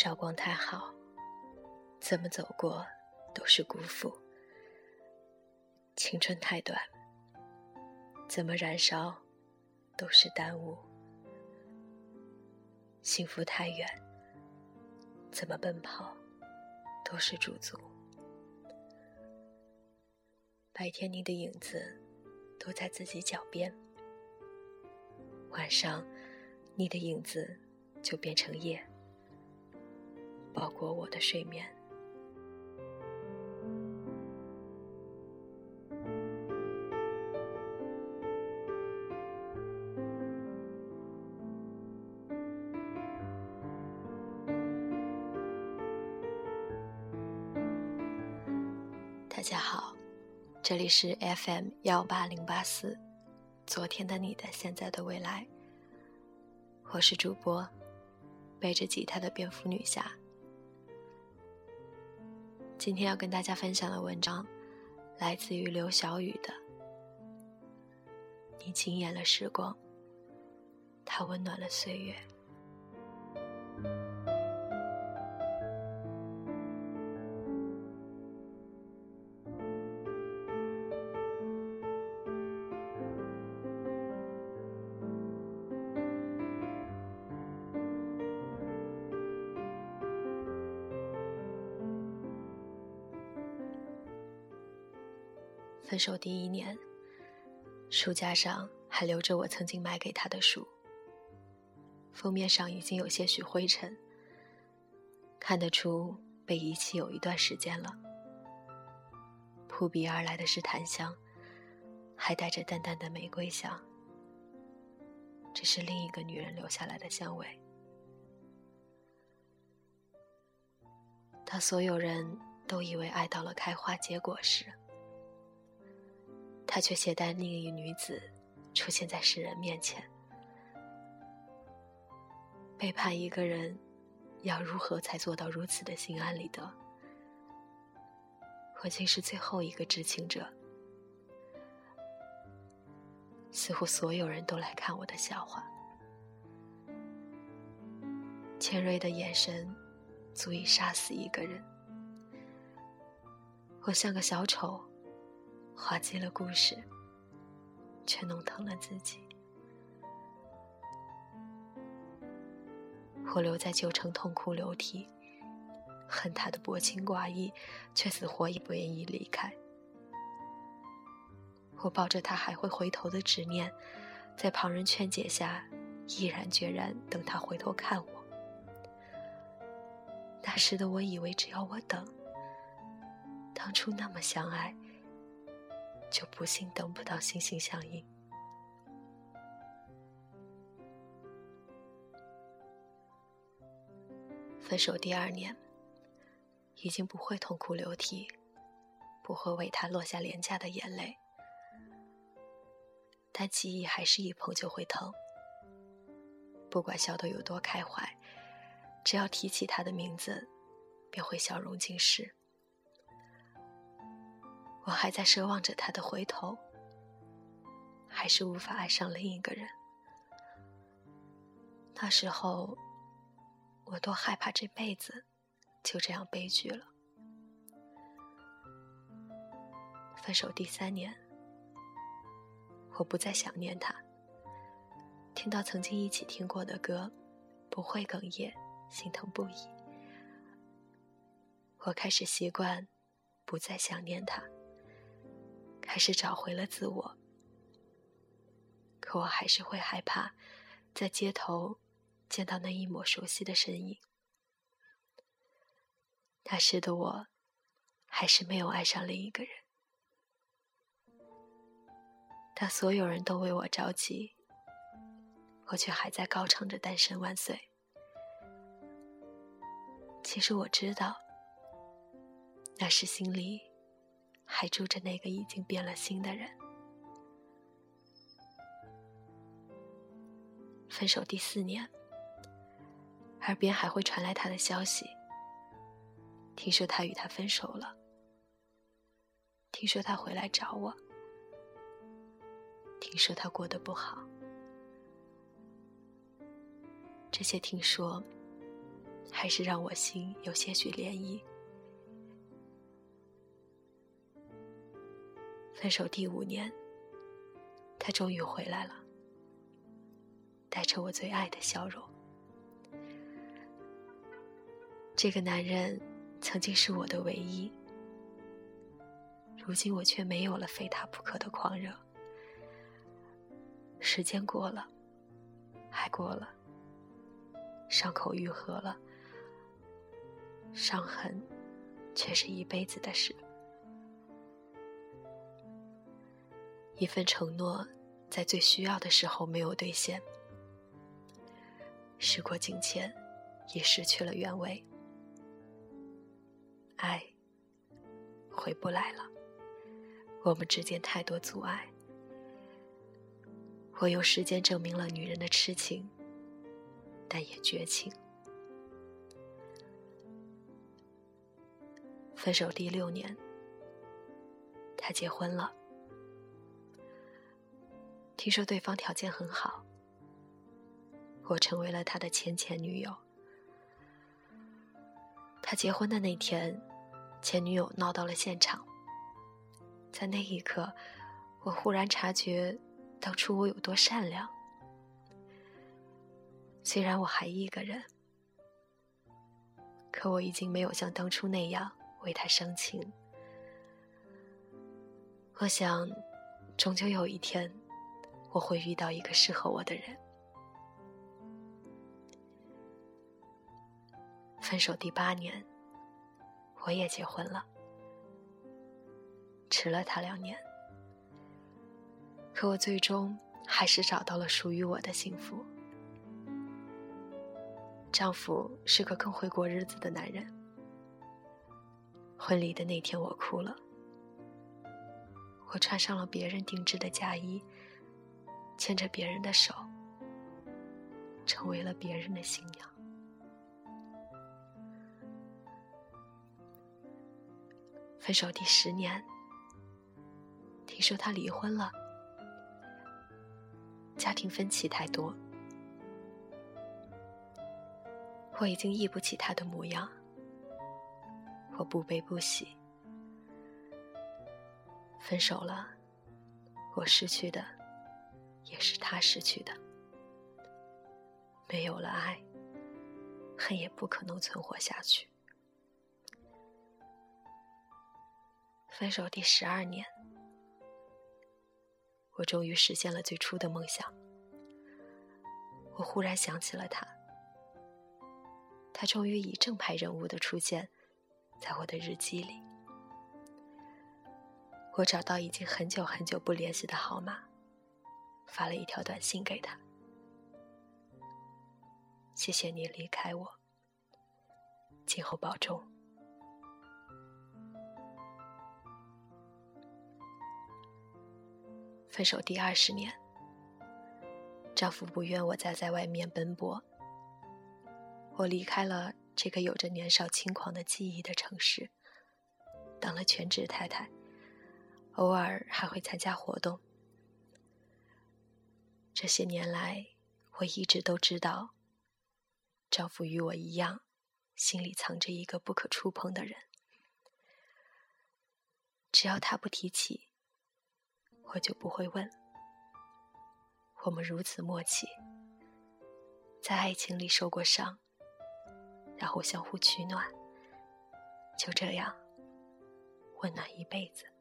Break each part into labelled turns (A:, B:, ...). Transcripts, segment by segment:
A: 韶光太好，怎么走过都是辜负；青春太短，怎么燃烧都是耽误；幸福太远，怎么奔跑都是驻足。白天你的影子都在自己脚边，晚上你的影子就变成夜。包裹我的睡眠。大家好，这里是 FM 幺八零八四，昨天的你的现在的未来，我是主播背着吉他的蝙蝠女侠。今天要跟大家分享的文章，来自于刘小雨的。你惊艳了时光，它温暖了岁月。分手第一年，书架上还留着我曾经买给他的书，封面上已经有些许灰尘，看得出被遗弃有一段时间了。扑鼻而来的是檀香，还带着淡淡的玫瑰香，这是另一个女人留下来的香味。当所有人都以为爱到了开花结果时，他却携带另一女子出现在世人面前。背叛一个人，要如何才做到如此的心安理得？我竟是最后一个知情者，似乎所有人都来看我的笑话。尖锐的眼神，足以杀死一个人。我像个小丑。滑稽了故事，却弄疼了自己。我留在旧城痛哭流涕，恨他的薄情寡义，却死活也不愿意离开。我抱着他还会回头的执念，在旁人劝解下，毅然决然等他回头看我。那时的我以为只要我等，当初那么相爱。就不幸等不到心心相印。分手第二年，已经不会痛哭流涕，不会为他落下廉价的眼泪，但记忆还是一碰就会疼。不管笑得有多开怀，只要提起他的名字，便会笑容尽失。我还在奢望着他的回头，还是无法爱上另一个人。那时候，我多害怕这辈子就这样悲剧了。分手第三年，我不再想念他，听到曾经一起听过的歌，不会哽咽，心疼不已。我开始习惯，不再想念他。还是找回了自我，可我还是会害怕，在街头见到那一抹熟悉的身影。那时的我，还是没有爱上另一个人。当所有人都为我着急，我却还在高唱着“单身万岁”。其实我知道，那是心里。还住着那个已经变了心的人。分手第四年，耳边还会传来他的消息。听说他与他分手了。听说他回来找我。听说他过得不好。这些听说，还是让我心有些许涟漪。分手第五年，他终于回来了，带着我最爱的笑容。这个男人曾经是我的唯一，如今我却没有了非他不可的狂热。时间过了，还过了，伤口愈合了，伤痕却是一辈子的事。一份承诺，在最需要的时候没有兑现，时过境迁，也失去了原味。爱回不来了，我们之间太多阻碍。我用时间证明了女人的痴情，但也绝情。分手第六年，他结婚了。听说对方条件很好，我成为了他的前前女友。他结婚的那天，前女友闹到了现场。在那一刻，我忽然察觉，当初我有多善良。虽然我还一个人，可我已经没有像当初那样为他伤情。我想，终究有一天。我会遇到一个适合我的人。分手第八年，我也结婚了，迟了他两年，可我最终还是找到了属于我的幸福。丈夫是个更会过日子的男人。婚礼的那天，我哭了，我穿上了别人定制的嫁衣。牵着别人的手，成为了别人的新娘。分手第十年，听说他离婚了，家庭分歧太多，我已经忆不起他的模样，我不悲不喜。分手了，我失去的。也是他失去的，没有了爱，恨也不可能存活下去。分手第十二年，我终于实现了最初的梦想。我忽然想起了他，他终于以正派人物的出现，在我的日记里。我找到已经很久很久不联系的号码。发了一条短信给他，谢谢你离开我，今后保重。分手第二十年，丈夫不愿我再在外面奔波，我离开了这个有着年少轻狂的记忆的城市，当了全职太太，偶尔还会参加活动。这些年来，我一直都知道，丈夫与我一样，心里藏着一个不可触碰的人。只要他不提起，我就不会问。我们如此默契，在爱情里受过伤，然后相互取暖，就这样温暖一辈子。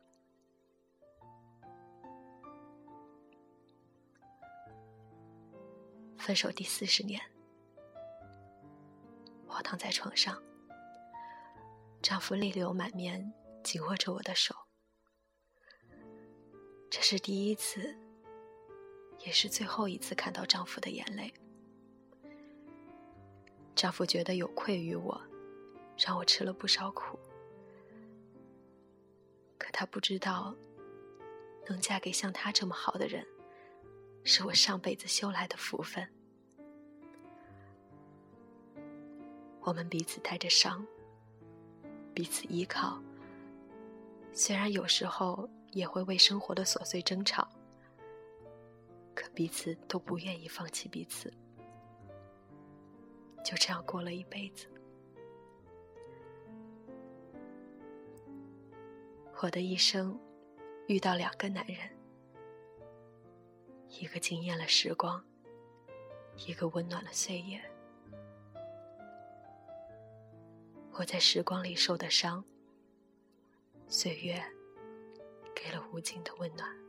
A: 分手第四十年，我躺在床上，丈夫泪流满面，紧握着我的手。这是第一次，也是最后一次看到丈夫的眼泪。丈夫觉得有愧于我，让我吃了不少苦，可他不知道，能嫁给像他这么好的人，是我上辈子修来的福分。我们彼此带着伤彼此依靠。虽然有时候也会为生活的琐碎争吵可彼此都不愿意放弃彼此。就这样过了一辈子。我的一生遇到两个男人一个惊艳了时光一个温暖了岁月。我在时光里受的伤，岁月给了无尽的温暖。